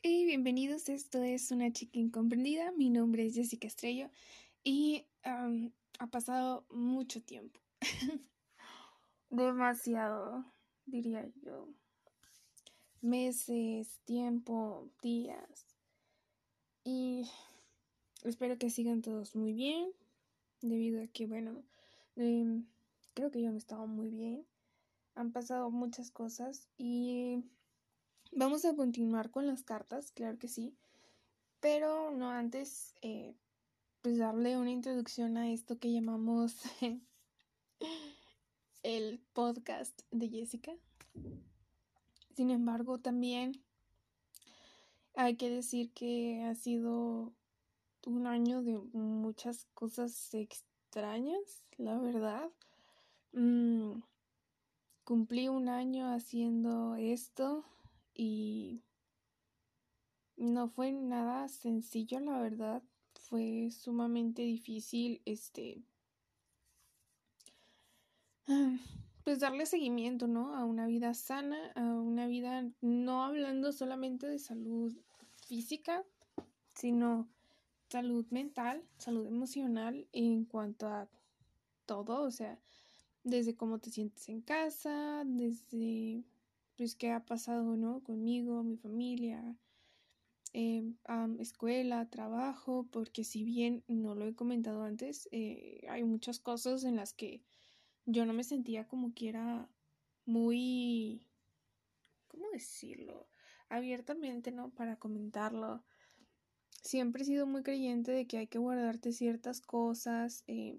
Y bienvenidos, esto es Una chica incomprendida, mi nombre es Jessica Estrello y ha pasado mucho tiempo, demasiado, diría yo, meses, tiempo, días. Y espero que sigan todos muy bien, debido a que, bueno, em, creo que yo no estaba muy bien, han pasado muchas cosas y Vamos a continuar con las cartas, claro que sí. Pero no antes, eh, pues darle una introducción a esto que llamamos el podcast de Jessica. Sin embargo, también hay que decir que ha sido un año de muchas cosas extrañas, la verdad. Mm, cumplí un año haciendo esto y no fue nada sencillo, la verdad. Fue sumamente difícil, este, pues darle seguimiento, ¿no? A una vida sana, a una vida no hablando solamente de salud física, sino salud mental, salud emocional en cuanto a todo, o sea, desde cómo te sientes en casa, desde pues qué ha pasado, ¿no? Conmigo, mi familia, em, escuela, trabajo, porque si bien no lo he comentado antes, eh, hay muchas cosas en las que yo no me sentía como que era muy, ¿cómo decirlo? Abiertamente, ¿no? Para comentarlo. Siempre he sido muy creyente de que hay que guardarte ciertas cosas, eh,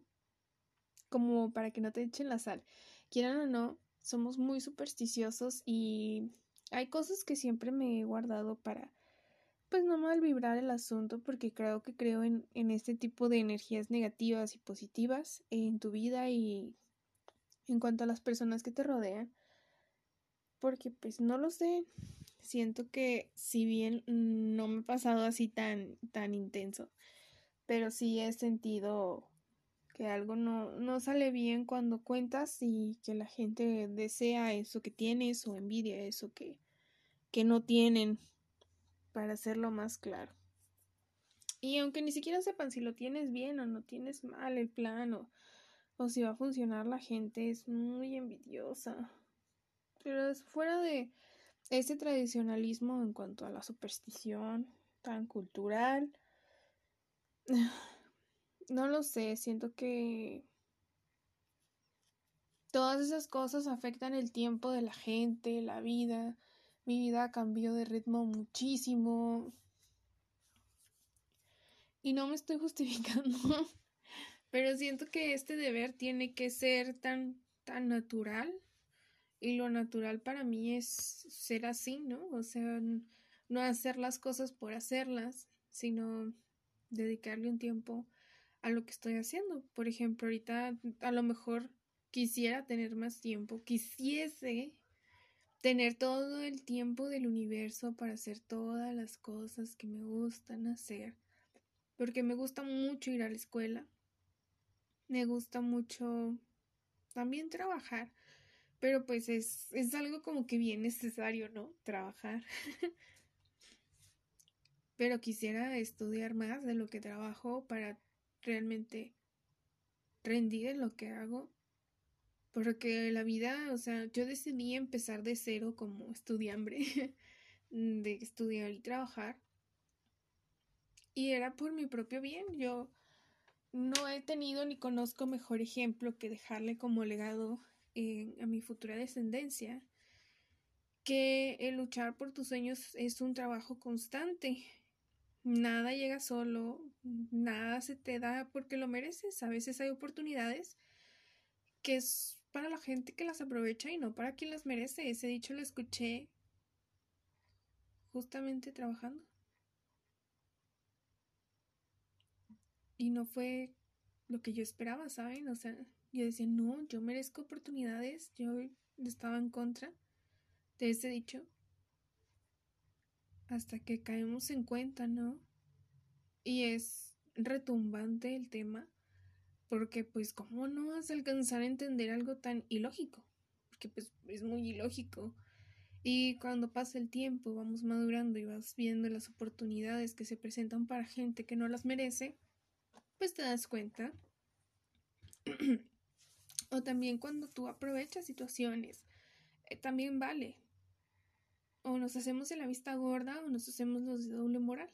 como para que no te echen la sal. Quieran o no, somos muy supersticiosos y hay cosas que siempre me he guardado para pues no mal vibrar el asunto porque creo que creo en, en este tipo de energías negativas y positivas en tu vida y en cuanto a las personas que te rodean porque pues no lo sé siento que si bien no me ha pasado así tan tan intenso pero sí he sentido que algo no, no sale bien cuando cuentas y que la gente desea eso que tienes o envidia eso que, que no tienen, para hacerlo más claro. Y aunque ni siquiera sepan si lo tienes bien o no tienes mal el plan o, o si va a funcionar, la gente es muy envidiosa. Pero fuera de ese tradicionalismo en cuanto a la superstición tan cultural, no lo sé, siento que todas esas cosas afectan el tiempo de la gente, la vida. Mi vida cambió de ritmo muchísimo. Y no me estoy justificando, pero siento que este deber tiene que ser tan tan natural y lo natural para mí es ser así, ¿no? O sea, no hacer las cosas por hacerlas, sino dedicarle un tiempo a lo que estoy haciendo. Por ejemplo, ahorita a lo mejor quisiera tener más tiempo, quisiese tener todo el tiempo del universo para hacer todas las cosas que me gustan hacer, porque me gusta mucho ir a la escuela, me gusta mucho también trabajar, pero pues es, es algo como que bien necesario, ¿no? Trabajar. pero quisiera estudiar más de lo que trabajo para realmente rendir en lo que hago. Porque la vida, o sea, yo decidí empezar de cero como estudiambre, de estudiar y trabajar. Y era por mi propio bien. Yo no he tenido ni conozco mejor ejemplo que dejarle como legado a mi futura descendencia que el luchar por tus sueños es un trabajo constante Nada llega solo, nada se te da porque lo mereces. A veces hay oportunidades que es para la gente que las aprovecha y no para quien las merece. Ese dicho lo escuché justamente trabajando. Y no fue lo que yo esperaba, ¿saben? O sea, yo decía, no, yo merezco oportunidades. Yo estaba en contra de ese dicho hasta que caemos en cuenta, ¿no? Y es retumbante el tema, porque pues cómo no vas a alcanzar a entender algo tan ilógico, porque pues es muy ilógico Y cuando pasa el tiempo, vamos madurando y vas viendo las oportunidades que se presentan para gente que no las merece, pues te das cuenta. o también cuando tú aprovechas situaciones, eh, también vale. O nos hacemos en la vista gorda o nos hacemos los de doble moral.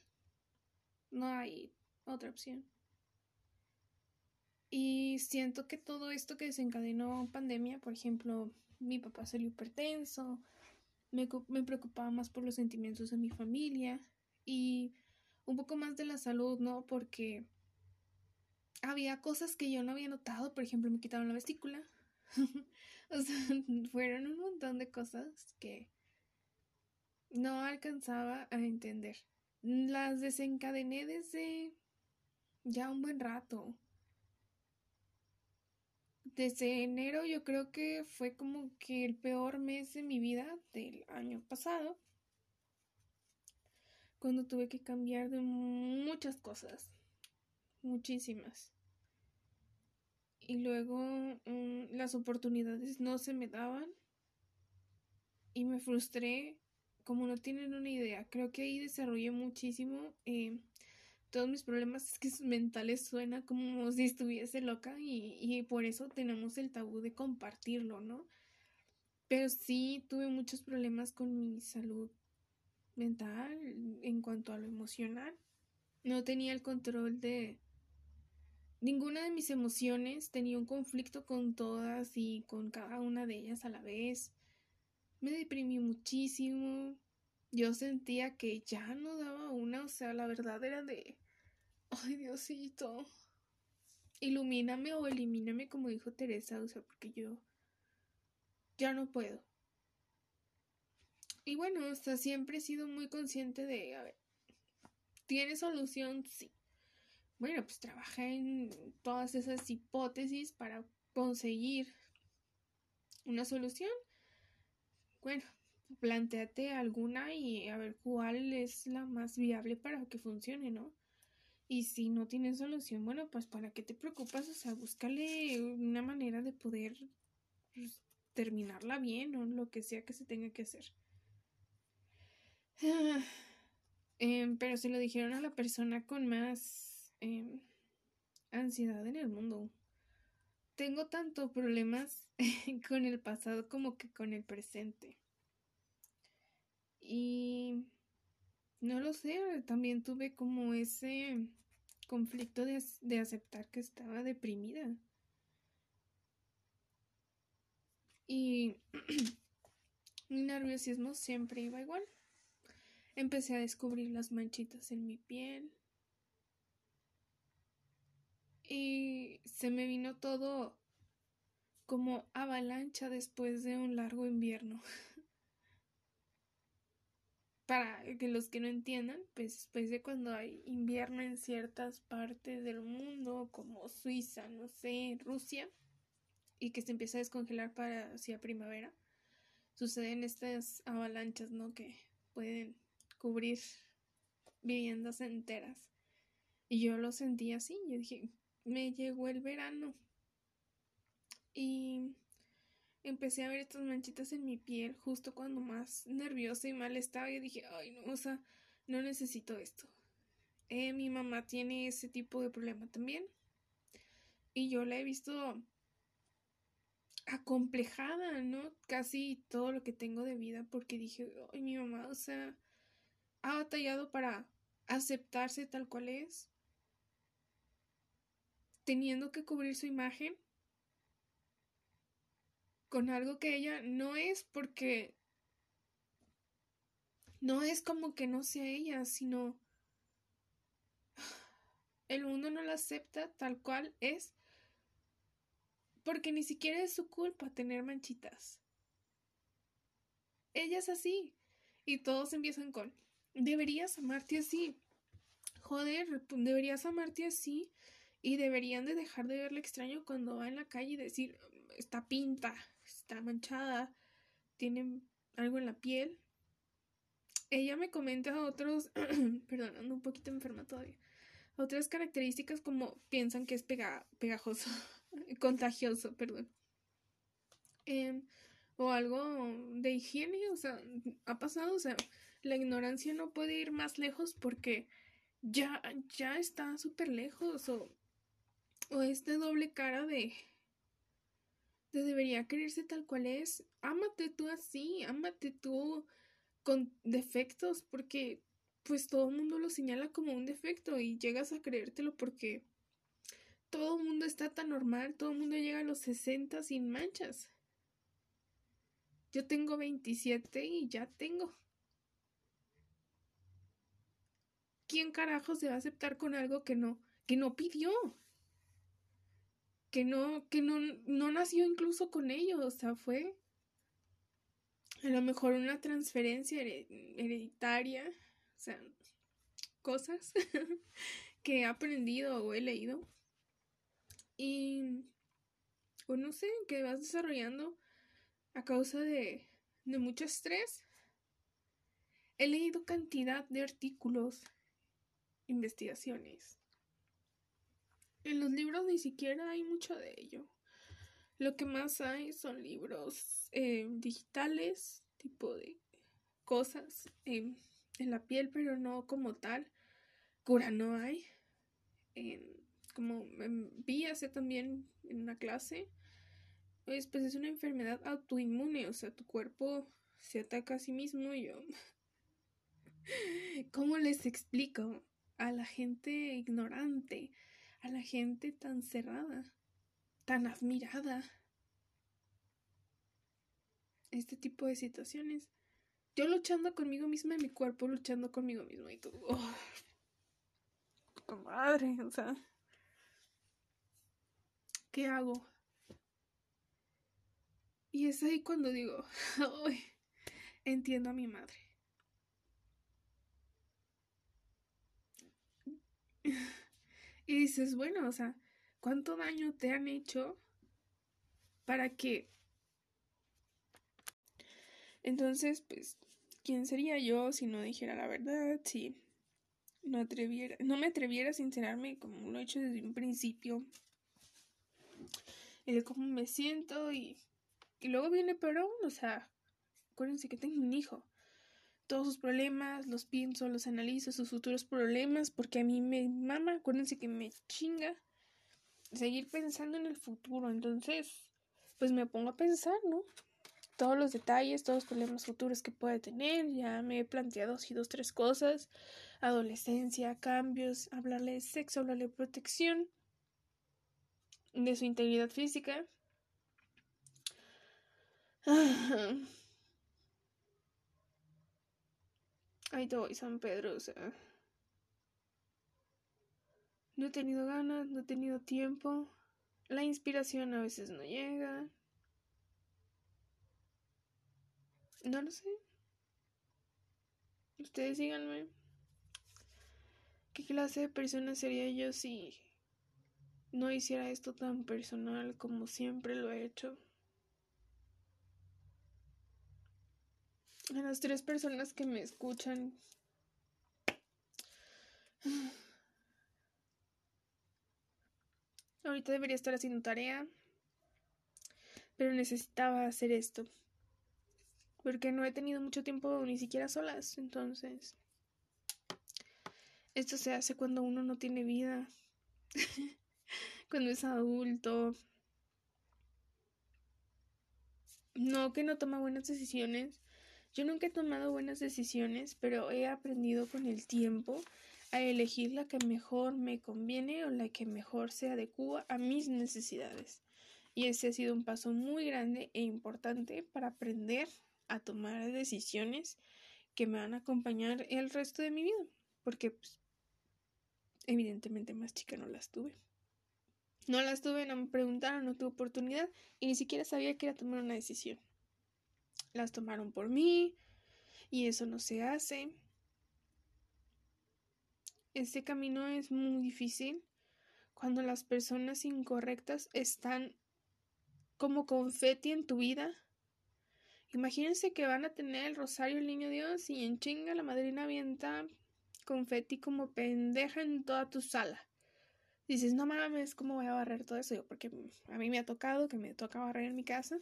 No hay otra opción. Y siento que todo esto que desencadenó pandemia, por ejemplo, mi papá salió hipertenso, me, me preocupaba más por los sentimientos de mi familia y un poco más de la salud, ¿no? Porque había cosas que yo no había notado, por ejemplo, me quitaron la vesícula. o sea, fueron un montón de cosas que no alcanzaba a entender. Las desencadené desde ya un buen rato desde enero yo creo que fue como que el peor mes de mi vida del año pasado. Cuando tuve que cambiar de muchas cosas. Muchísimas. Y luego mm, las oportunidades no se me daban. Y me frustré como no tienen una idea. Creo que ahí desarrollé muchísimo. Eh, todos mis problemas es que mentales suena como si estuviese loca y, por eso tenemos el tabú de compartirlo, ¿no? Pero sí tuve muchos problemas con mi salud mental en cuanto a lo emocional. No tenía el control de ninguna de mis emociones, tenía un conflicto con todas y con cada una de ellas a la vez. Me deprimí muchísimo. Yo sentía que ya no daba una, o sea, la verdad era de Ay, Diosito. Ilumíname o elimíname, como dijo Teresa, o sea, porque yo ya no puedo. Y bueno, o sea, siempre he sido muy consciente de, a ver, ¿tiene solución? Sí. Bueno, pues trabaja en todas esas hipótesis para conseguir una solución. Bueno, planteate alguna y a ver cuál es la más viable para que funcione, ¿no? Y si no tienes solución, bueno, pues ¿para qué te preocupas? O sea, búscale una manera de poder pues, terminarla bien o lo que sea que se tenga que hacer. Em, pero se lo dijeron a la persona con más em, ansiedad en el mundo. Tengo tanto problemas con el pasado como que con el presente. Y no lo sé, también tuve como ese conflicto de, aceptar que estaba deprimida. Y mi nerviosismo siempre iba igual. Empecé a descubrir las manchitas en mi piel. Y se me vino todo como avalancha después de un largo invierno. para que los que no entiendan, pues después de cuando hay invierno en ciertas partes del mundo, como Suiza, no sé, Rusia, y que se empieza a descongelar para hacia primavera, suceden estas avalanchas, ¿no? Que pueden cubrir viviendas enteras. Y yo lo sentí así, yo dije, me llegó el verano. Y empecé a ver estas manchitas en mi piel justo cuando más nerviosa y mal estaba y dije, ay, no, o sea, no necesito esto. Eh, mi mamá tiene ese tipo de problema también. Y yo la he visto acomplejada, ¿no? Casi todo lo que tengo de vida porque dije, ay, mi mamá, o sea, ha batallado para aceptarse tal cual es, teniendo que cubrir su imagen con algo que ella no es porque no es como que no sea ella, sino el mundo no la acepta tal cual es porque ni siquiera es su culpa tener manchitas. Ella es así y todos empiezan con deberías amarte así. Joder, deberías amarte así y deberían de dejar de verle extraño cuando va en la calle y decir está pinta, está manchada, tiene algo en la piel. Ella me comenta otros, perdón, ando un poquito enferma todavía, otras características como piensan que es pegajoso, contagioso, perdón. Em, o algo de higiene, o sea, ha pasado, o sea, la ignorancia no puede ir más lejos porque ya, ya está súper lejos, o, o este doble cara de, de debería quererse tal cual es, ámate tú así, ámate tú con defectos, porque pues todo el mundo lo señala como un defecto y llegas a creértelo porque todo el mundo está tan normal, todo el mundo llega a los 60 sin manchas. Yo tengo 27 y ya tengo. ¿Quién carajo se va a aceptar con algo que no, que no pidió? Que no, que no, no nació incluso con ello, o sea, fue a lo mejor una transferencia hereditaria, o sea, cosas que he aprendido o he leído. Y, pues no sé, que vas desarrollando a causa de, de mucho estrés. He leído cantidad de artículos, investigaciones. En los libros ni siquiera hay mucho de ello. Lo que más hay son libros eh, digitales, tipo de cosas en la piel, pero no como tal. Cura no hay. como vi hace también en una clase, pues, pues es una enfermedad autoinmune, o sea, tu cuerpo se ataca a sí mismo y yo... ¿Cómo les explico a la gente ignorante, a la gente tan cerrada, tan admirada? Este tipo de situaciones. Yo luchando conmigo misma y mi cuerpo luchando conmigo mismo y todo. Oh, madre, o sea. ¿Qué hago? Y es ahí cuando digo, entiendo a mi madre. Y dices, bueno, o sea, ¿cuánto daño te han hecho para que... Entonces, pues, ¿quién sería yo si no dijera la verdad? Si no atreviera, no me atreviera a sincerarme como lo he hecho desde un principio. Y de cómo me siento y y luego viene pero o sea, acuérdense que tengo un hijo. Todos sus problemas los pienso, los analizo, sus futuros problemas, porque a mí me mama, acuérdense que me chinga seguir pensando en el futuro. Entonces, pues me pongo a pensar, ¿no? Todos los detalles, todos los problemas futuros que puede tener. Ya me he planteado así dos, tres cosas. Adolescencia, cambios, hablarle de sexo, hablarle de protección, de su integridad física. Ay, te voy, San Pedro, o sea. No he tenido ganas, no he tenido tiempo. La inspiración a veces no llega. No lo sé. Ustedes díganme. ¿Qué clase de persona sería yo si no hiciera esto tan personal como siempre lo he hecho? A las tres personas que me escuchan. Ahorita debería estar haciendo tarea, pero necesitaba hacer esto. Porque no he tenido mucho tiempo ni siquiera solas, entonces... Esto se hace cuando uno no tiene vida, cuando es adulto. No que no toma buenas decisiones, yo nunca he tomado buenas decisiones, pero he aprendido con el tiempo a elegir la que mejor me conviene o la que mejor se adecua a mis necesidades. Y ese ha sido un paso muy grande e importante para aprender a tomar decisiones que me van a acompañar el resto de mi vida, porque pues, evidentemente más chica no las tuve. No las tuve, no me preguntaron, no tuve oportunidad y ni siquiera sabía que era tomar una decisión las tomaron por mí y eso no se hace. Este camino es muy difícil cuando las personas incorrectas están como confeti en tu vida. Imagínense que van a tener el rosario el niño Dios y en chinga la madrina avienta confeti como pendeja en toda tu sala. Dices, no mames, ¿cómo voy a barrer todo eso? Yo, porque a mí me ha tocado que me toca barrer en mi casa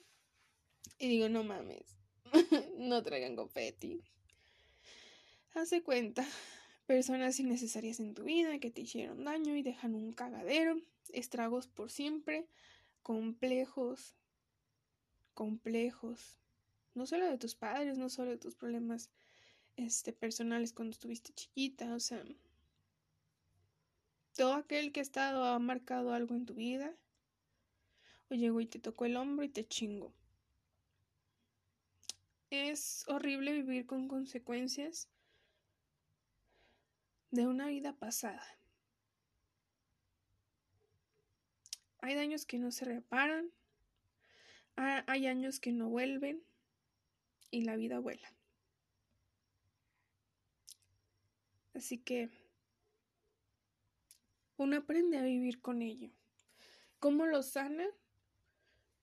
Y digo, no mames, no traigan confeti. Hace cuenta, personas innecesarias en tu vida que te hicieron daño y dejan un cagadero, estragos por siempre, complejos, complejos, no solo de tus padres, no solo de tus problemas este, personales cuando estuviste chiquita, o sea, todo aquel que ha estado ha marcado algo en tu vida, o llegó y te tocó el hombro y te chingo. Es horrible vivir con consecuencias de una vida pasada. Hay daños que no se reparan, hay años que no vuelven y la vida vuela. Así que uno aprende a vivir con ello. ¿Cómo lo sana?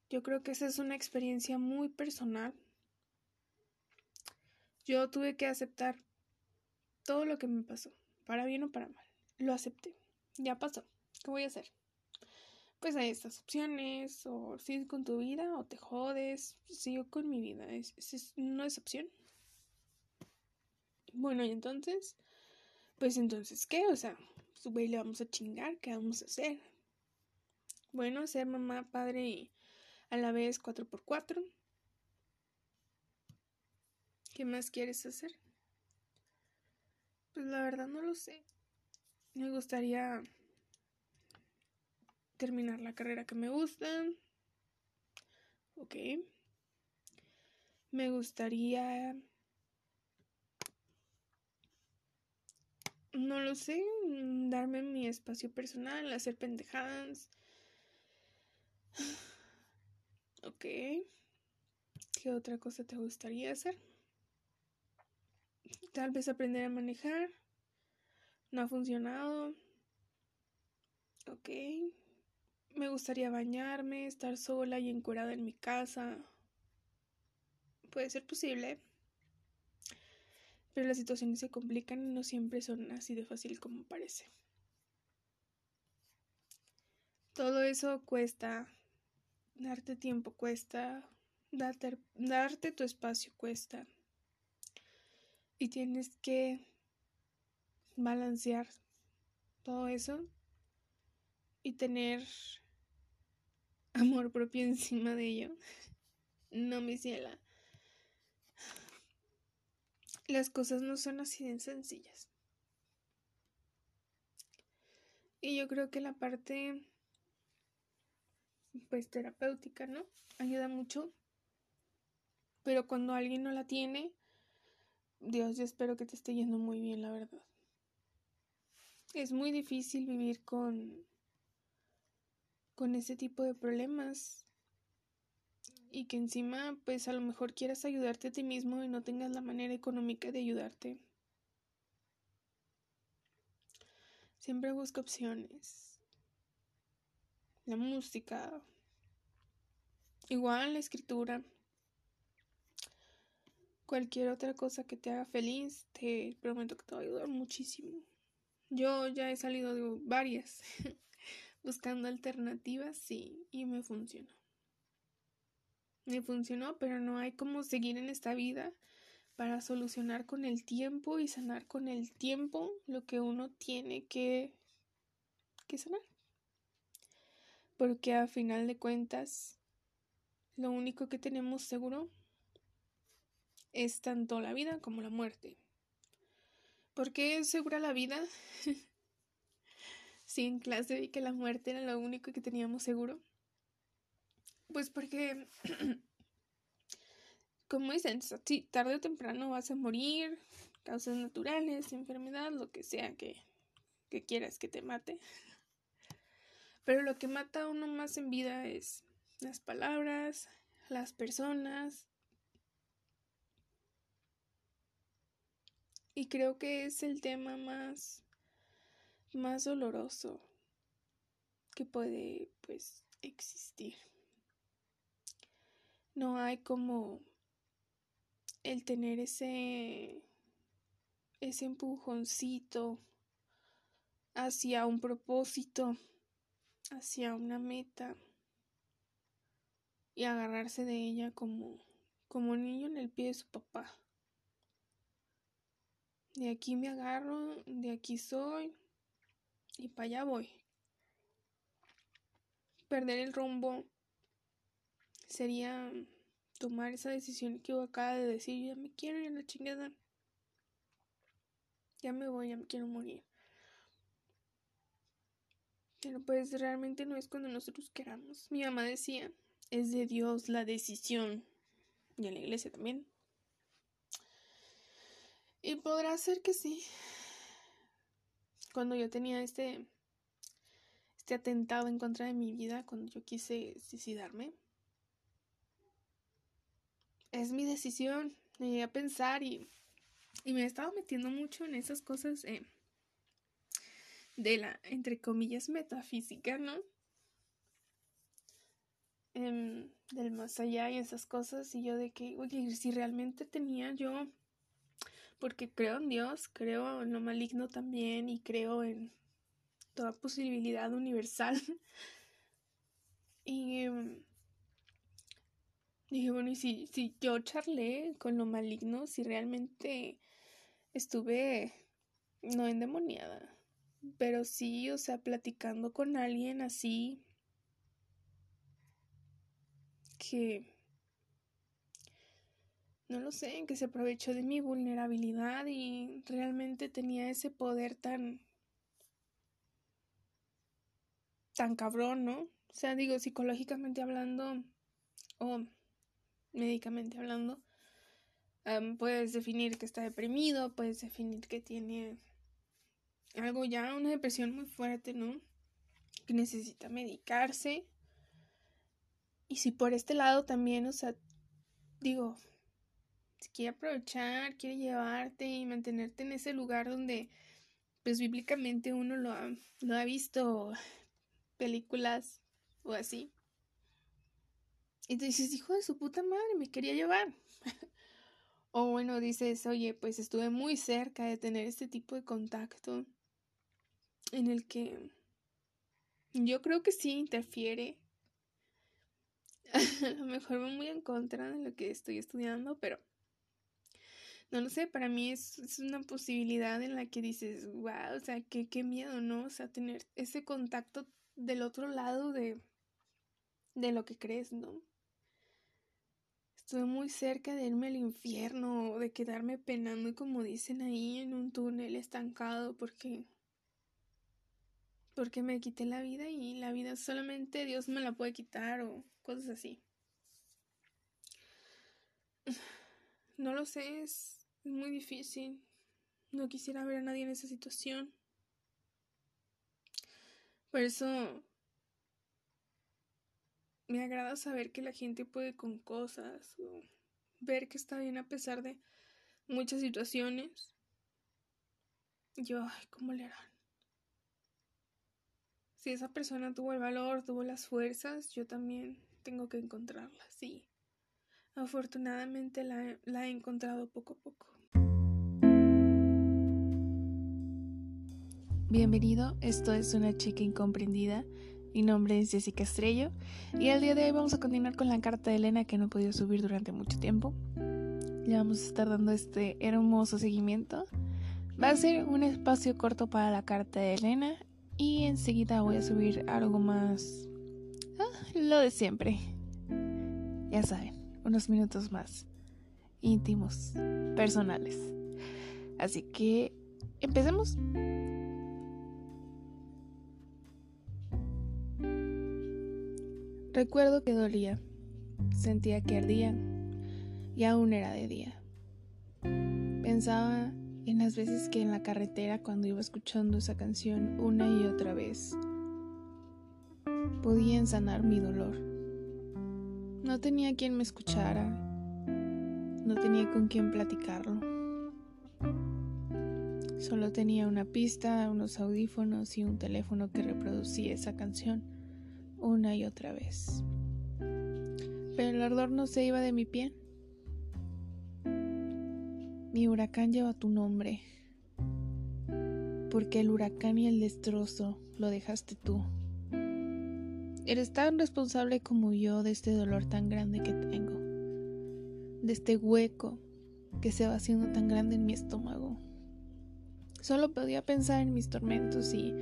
Yo creo que esa es una experiencia muy personal. Yo tuve que aceptar todo lo que me pasó, para bien o para mal. Lo acepté. Ya pasó. ¿Qué voy a hacer? Pues hay estas opciones, o sigues con tu vida, o te jodes, sigo con mi vida. no es opción. Bueno, y entonces, pues entonces, ¿qué? O sea, su le vamos a chingar, ¿qué vamos a hacer? Bueno, ser mamá, padre y a la vez 4x4. ¿Qué más quieres hacer? Pues la verdad no lo sé. Me gustaría terminar la carrera que me gusta. Ok. Me gustaría no lo sé, darme mi espacio personal, hacer pendejadas. Ok. ¿Qué otra cosa te gustaría hacer? Tal vez aprender a manejar. No ha funcionado. Ok. Me gustaría bañarme, estar sola y encurada en mi casa. Puede ser posible pero las situaciones se complican y no siempre son así de fácil como parece. Todo eso cuesta, darte tiempo cuesta, darte, darte tu espacio cuesta. Y tienes que balancear todo eso y tener amor propio encima de ello. No, mi ciela las cosas no son así de sencillas. Y yo creo que la parte, pues, terapéutica, ¿no? Ayuda mucho. Pero cuando alguien no la tiene, Dios, yo espero que te esté yendo muy bien, la verdad. Es muy difícil vivir con, con ese tipo de problemas y que encima pues a lo mejor quieras ayudarte a ti mismo y no tengas la manera económica de ayudarte. Siempre busca opciones. La música. Igual la escritura. Cualquier otra cosa que te haga feliz, te prometo que te va a ayudar muchísimo. Yo ya he salido de varias buscando alternativas y, y me funcionó me funcionó, pero no hay como seguir en esta vida para solucionar con el tiempo y sanar con el tiempo lo que uno tiene que, que sanar. Porque a final de cuentas, lo único que tenemos seguro es tanto la vida como la muerte. ¿Por qué es segura la vida? si en clase vi que la muerte era lo único que teníamos seguro. Pues porque, como dicen, tarde o temprano vas a morir, causas naturales, enfermedad, lo que sea que, que quieras que te mate. Pero lo que mata a uno más en vida es las palabras, las personas. Y creo que es el tema más, más doloroso que puede, pues, existir no hay como el tener ese ese empujoncito hacia un propósito, hacia una meta y agarrarse de ella como, como niño en el pie de su papá. De aquí me agarro, de aquí soy y para allá voy. Perder el rumbo sería tomar esa decisión acaba de decir, ya me quiero ir a la chingada. Ya me voy, ya me quiero morir. Pero pues realmente no es cuando nosotros queramos. Mi mamá decía, es de Dios la decisión. Y en la iglesia también. Y podrá ser que sí. Cuando yo tenía este, este atentado en contra de mi vida, cuando yo quise suicidarme, es mi decisión. Me llegué a pensar y, y me he estado metiendo mucho en esas cosas eh, de la, entre comillas, metafísica, ¿no? Em, del más allá y esas cosas. Y yo de que, oye, si realmente tenía yo porque creo en Dios, creo en lo maligno también y creo en toda posibilidad universal. y em, dije, bueno, y si, si yo charlé con lo maligno, si realmente estuve no endemoniada, pero sí, o sea, platicando con alguien así que no lo sé, que se aprovechó de mi vulnerabilidad y realmente tenía ese poder tan tan cabrón, ¿no? O sea, digo, psicológicamente hablando o médicamente hablando, puedes definir que está deprimido, puedes definir que tiene algo ya, una depresión muy fuerte, ¿no? Que necesita medicarse. Y si por este lado también, o sea, digo, quiere aprovechar, quiere llevarte y mantenerte en ese lugar donde, pues bíblicamente uno lo ha, lo ha visto películas o así. Y tú dices, hijo de su puta madre, me quería llevar. o bueno, dices, oye, pues estuve muy cerca de tener este tipo de contacto en el que yo creo que sí interfiere. A lo mejor va muy en contra de lo que estoy estudiando, pero no lo sé, para mí es, una posibilidad en la que dices, wow, o sea, qué, qué miedo, ¿no? O sea, tener ese contacto del otro lado de, de lo que crees, ¿no? Estuve muy cerca de irme al infierno, de quedarme penando, como dicen ahí, en un túnel estancado, porque porque me quité la vida y la vida solamente Dios me la puede quitar o cosas así. No lo sé, es, es muy difícil. No quisiera ver a nadie en esa situación. Por eso me agrada saber que la gente puede con cosas ver que está bien a pesar de muchas situaciones. Yo, ay, ¿cómo le harán? Si esa persona tuvo el valor, tuvo las fuerzas, yo también tengo que encontrarlas. Sí, afortunadamente la, la he encontrado poco a poco. Bienvenido, esto es Una chica incomprendida. Mi nombre es Jessica Estrello y el día de hoy vamos a continuar con la carta de Elena que no he podido subir durante mucho tiempo. Le vamos a estar dando este hermoso seguimiento. Va a ser un espacio corto para la carta de Elena y enseguida voy a subir algo más... Ah, lo de siempre. Ya saben, unos minutos más íntimos, personales. Así que empecemos. Recuerdo que dolía, sentía que ardía y aún era de día. Pensaba en las veces que en la carretera cuando iba escuchando esa canción una y otra vez podía sanar mi dolor. No tenía quien me escuchara, no tenía con quien platicarlo. Solo tenía una pista, unos audífonos y un teléfono que reproducía esa canción una y otra vez. Pero el ardor no se iba de mi piel. Mi huracán lleva tu nombre, porque el huracán y el destrozo lo dejaste tú. Eres tan responsable como yo de este dolor tan grande que tengo, de este hueco que se va haciendo tan grande en mi estómago. Solo podía pensar en mis tormentos y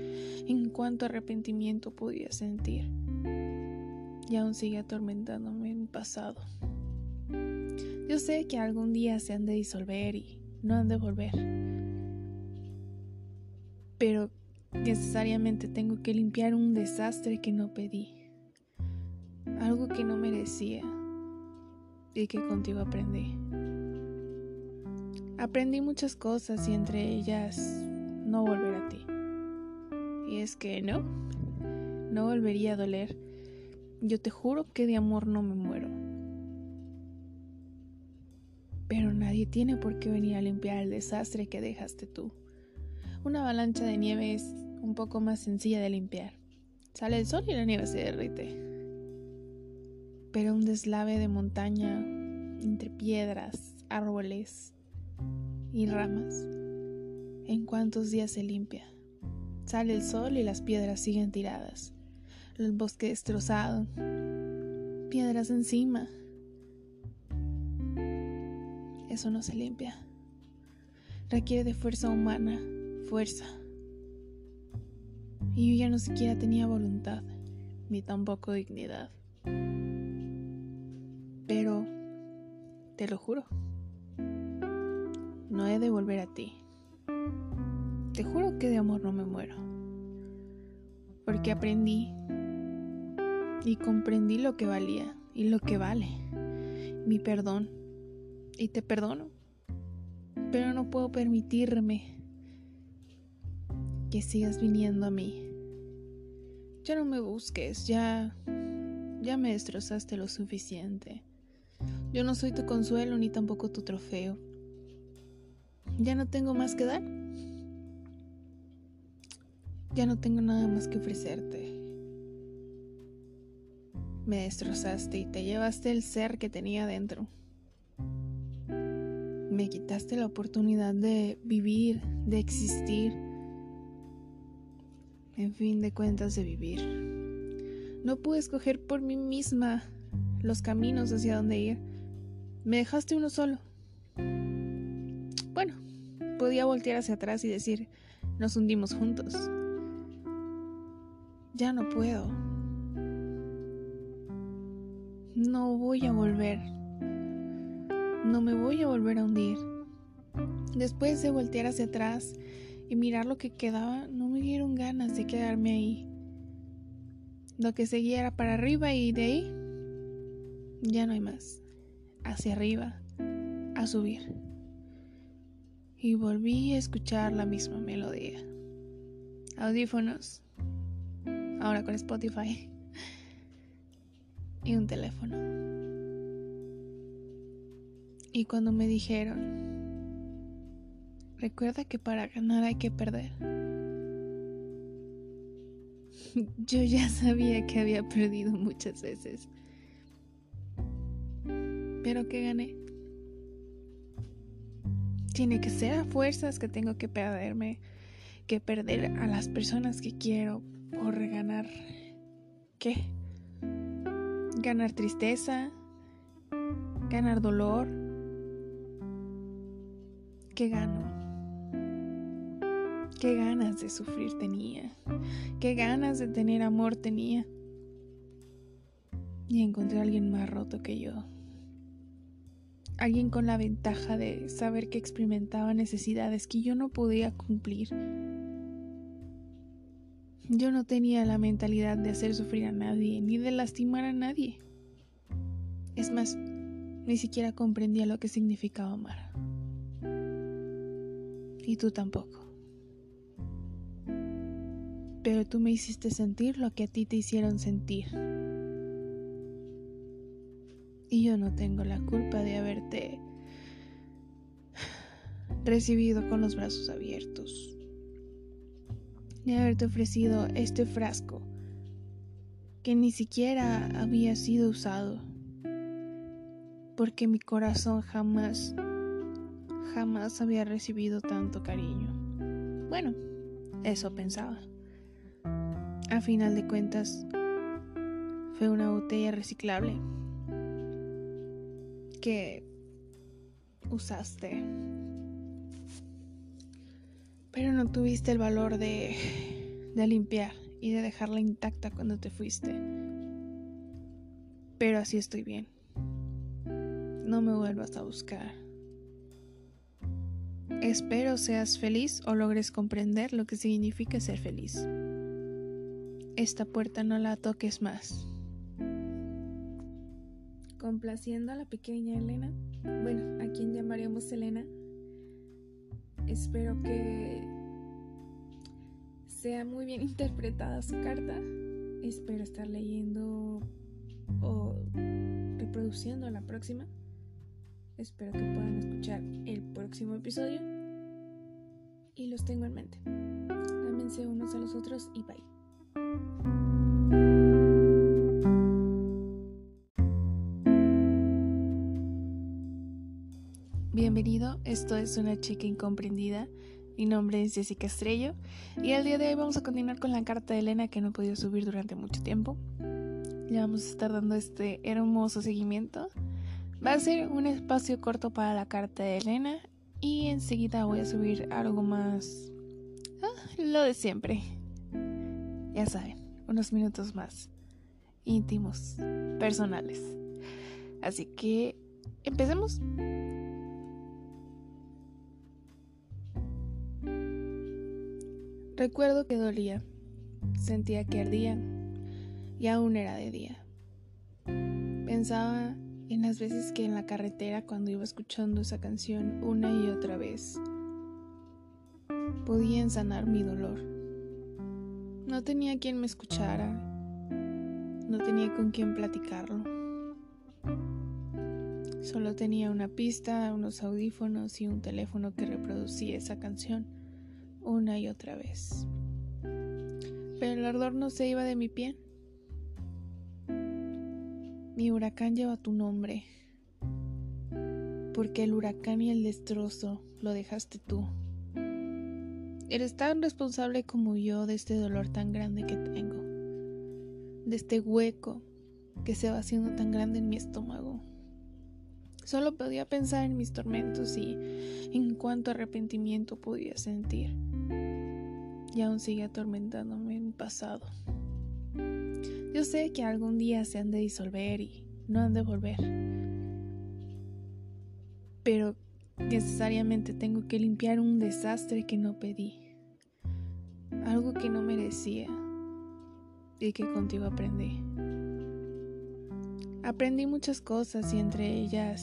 en cuánto arrepentimiento podía sentir. Y aún sigue atormentándome mi pasado. Yo sé que algún día se han de disolver y no han de volver. Pero necesariamente tengo que limpiar un desastre que no pedí. Algo que no merecía y que contigo aprendí. Aprendí muchas cosas y entre ellas no volver a ti. Y es que no, no volvería a doler. Yo te juro que de amor no me muero. Pero nadie tiene por qué venir a limpiar el desastre que dejaste tú. Una avalancha de nieve es un poco más sencilla de limpiar. Sale el sol y la nieve se derrite. Pero un deslave de montaña entre piedras, árboles, y ramas. ¿En cuántos días se limpia? Sale el sol y las piedras siguen tiradas. El bosque destrozado. Piedras encima. Eso no se limpia. Requiere de fuerza humana. Fuerza. Y yo ya no siquiera tenía voluntad, ni tampoco dignidad. Pero, te lo juro, no he de volver a ti. Te juro que de amor no me muero. Porque aprendí y comprendí lo que valía y lo que vale. Mi perdón. Y te perdono. Pero no puedo permitirme que sigas viniendo a mí. Ya no me busques, ya ya me destrozaste lo suficiente. Yo no soy tu consuelo ni tampoco tu trofeo. Ya no tengo más que dar. Ya no tengo nada más que ofrecerte. Me destrozaste y te llevaste el ser que tenía dentro. Me quitaste la oportunidad de vivir, de existir. En fin de cuentas, de vivir. No pude escoger por mí misma los caminos hacia dónde ir. Me dejaste uno solo. Bueno, Podía voltear hacia atrás y decir, nos hundimos juntos. Ya no puedo. No voy a volver. No me voy a volver a hundir. Después de voltear hacia atrás y mirar lo que quedaba, no me dieron ganas de quedarme ahí. Lo que seguía era para arriba y de ahí ya no hay más. Hacia arriba, a subir y volví a escuchar la misma melodía. Audífonos, ahora con Spotify y un teléfono. Y cuando me dijeron, recuerda que para ganar hay que perder. Yo ya sabía que había perdido muchas veces. Pero que gané tiene que ser a fuerzas que tengo que perderme, que perder a las personas que quiero por ganar. ¿Qué? Ganar tristeza, ganar dolor. ¿Qué gano? ¿Qué ganas de sufrir tenía? ¿Qué ganas de tener amor tenía? Y encontré a alguien más roto que yo alguien con la ventaja de saber que experimentaba necesidades que yo no podía cumplir. Yo no tenía la mentalidad de hacer sufrir a nadie, ni de lastimar a nadie. Es más, ni siquiera comprendía lo que significaba amar. Y tú tampoco. Pero tú me hiciste sentir lo que a ti te hicieron sentir y yo no tengo la culpa de haberte recibido con los brazos abiertos, de haberte ofrecido este frasco que ni siquiera había sido usado, porque mi corazón jamás, jamás había recibido tanto cariño. Bueno, eso pensaba. A final de cuentas, fue una botella reciclable que usaste. Pero no tuviste el valor de, de limpiar y de dejarla intacta cuando te fuiste. Pero así estoy bien. No me vuelvas a buscar. Espero seas feliz o logres comprender lo que significa ser feliz. Esta puerta no la toques más. Complaciendo a la pequeña Elena, bueno, a quien llamaremos Elena, espero que sea muy bien interpretada su carta. Espero estar leyendo o reproduciendo la próxima. Espero que puedan escuchar el próximo episodio. Y los tengo en mente. Ámense unos a los otros y bye. Bienvenido, esto es Una chica incomprendida. Mi nombre es Jessica Estrello y el día de hoy vamos a continuar con la carta de Elena que no he podido subir durante mucho tiempo. Ya vamos a estar dando este hermoso seguimiento. Va a ser un espacio corto para la carta de Elena y enseguida voy a subir algo más... Ah, lo de siempre. Ya saben, unos minutos más íntimos, personales. Así que empecemos. Recuerdo que dolía, sentía que ardía y aún era de día. Pensaba en las veces que en la carretera cuando iba escuchando esa canción una y otra vez podía sanar mi dolor. No tenía quien me escuchara, no tenía con quien platicarlo. Solo tenía una pista, unos audífonos y un teléfono que reproducía esa canción una y otra vez. Pero el ardor no se iba de mi piel. Mi huracán lleva tu nombre, porque el huracán y el destrozo lo dejaste tú. Eres tan responsable como yo de este dolor tan grande que tengo, de este hueco que se va haciendo tan grande en mi estómago. Solo podía pensar en mis tormentos y en cuánto arrepentimiento podía sentir y aún sigue atormentándome mi pasado. Yo sé que algún día se han de disolver y no han de volver, pero necesariamente tengo que limpiar un desastre que no pedí, algo que no merecía y que contigo aprendí. Aprendí muchas cosas y entre ellas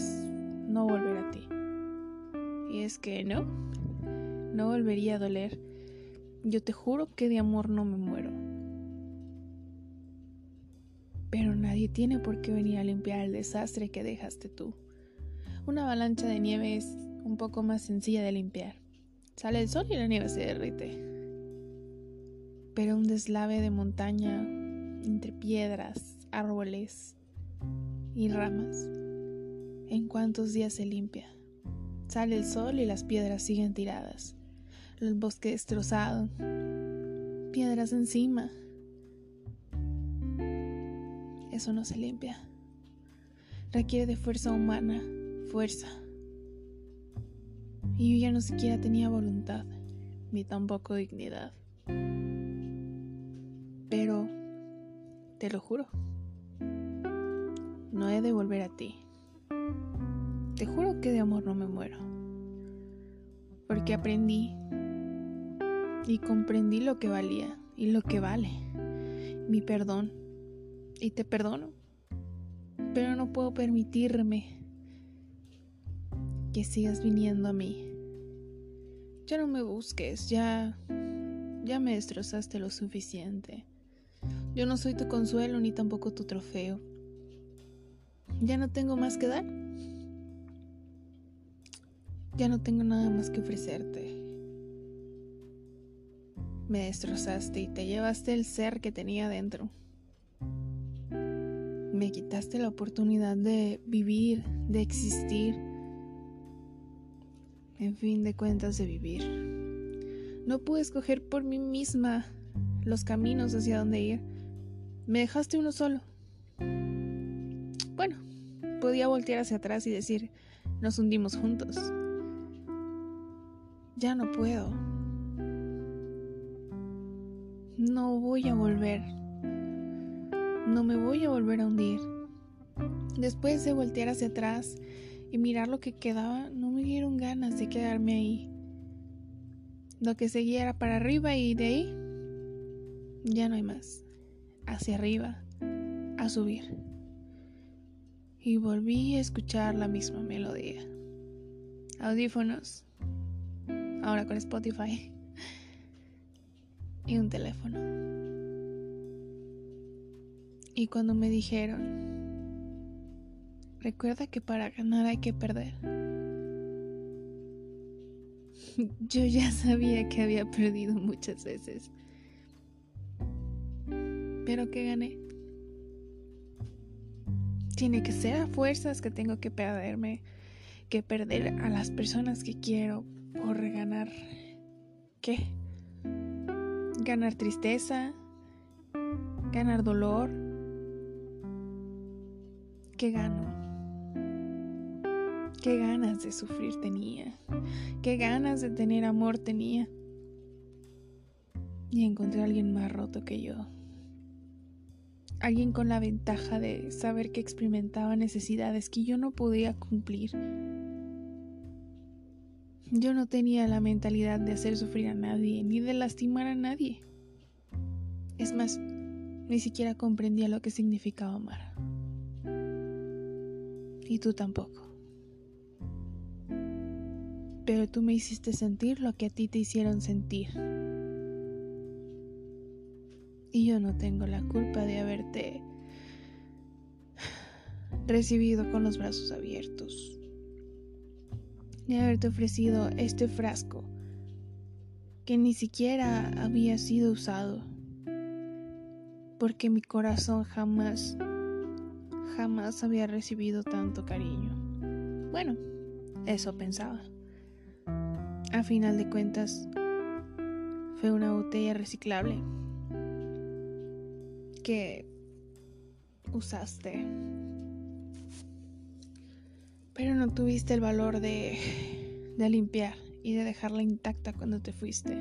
no volver a ti. Y es que no, no volvería a doler yo te juro que de amor no me muero. Pero nadie tiene por qué venir a limpiar el desastre que dejaste tú. Una avalancha de nieve es un poco más sencilla de limpiar. Sale el sol y la nieve se derrite. Pero un deslave de montaña entre piedras, árboles y ramas, ¿en cuántos días se limpia? Sale el sol y las piedras siguen tiradas el bosque destrozado, piedras encima. Eso no se limpia. Requiere de fuerza humana, fuerza. Y yo ya no siquiera tenía voluntad, ni tampoco dignidad. Pero, te lo juro, no he de volver a ti. Te juro que de amor no me muero. Porque aprendí y comprendí lo que valía y lo que vale. Mi perdón. Y te perdono. Pero no puedo permitirme que sigas viniendo a mí. Ya no me busques, ya ya me destrozaste lo suficiente. Yo no soy tu consuelo ni tampoco tu trofeo. Ya no tengo más que dar. Ya no tengo nada más que ofrecerte. Me destrozaste y te llevaste el ser que tenía dentro. Me quitaste la oportunidad de vivir, de existir. En fin de cuentas, de vivir. No pude escoger por mí misma los caminos hacia dónde ir. Me dejaste uno solo. Podía voltear hacia atrás y decir, nos hundimos juntos. Ya no puedo. No voy a volver. No me voy a volver a hundir. Después de voltear hacia atrás y mirar lo que quedaba, no me dieron ganas de quedarme ahí. Lo que seguía era para arriba y de ahí ya no hay más. Hacia arriba, a subir. Y volví a escuchar la misma melodía. Audífonos. Ahora con Spotify. Y un teléfono. Y cuando me dijeron, recuerda que para ganar hay que perder. Yo ya sabía que había perdido muchas veces. Pero que gané. Tiene que ser a fuerzas que tengo que perderme, que perder a las personas que quiero por ganar. ¿Qué? Ganar tristeza, ganar dolor. ¿Qué gano? Qué ganas de sufrir tenía. Qué ganas de tener amor tenía. Y encontré a alguien más roto que yo. Alguien con la ventaja de saber que experimentaba necesidades que yo no podía cumplir. Yo no tenía la mentalidad de hacer sufrir a nadie, ni de lastimar a nadie. Es más, ni siquiera comprendía lo que significaba amar. Y tú tampoco pero tú me hiciste sentir lo que a ti te hicieron sentir. Y yo no tengo la culpa de haberte recibido con los brazos abiertos, de haberte ofrecido este frasco que ni siquiera había sido usado, porque mi corazón jamás, jamás había recibido tanto cariño. Bueno, eso pensaba. A final de cuentas, fue una botella reciclable que usaste. Pero no tuviste el valor de, de limpiar y de dejarla intacta cuando te fuiste.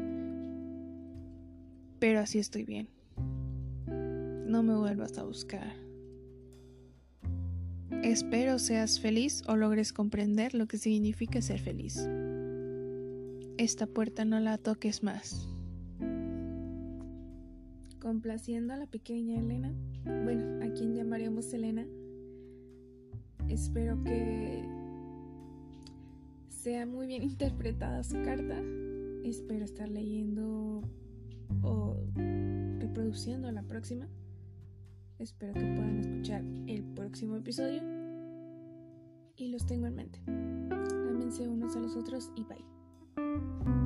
Pero así estoy bien. No me vuelvas a buscar. Espero seas feliz o logres comprender lo que significa ser feliz. Esta puerta no la toques más. Complaciendo a la pequeña Elena, bueno, a quien llamaremos Elena, espero que sea muy bien interpretada su carta. Espero estar leyendo o reproduciendo la próxima. Espero que puedan escuchar el próximo episodio. Y los tengo en mente. Ámense unos a los otros y bye.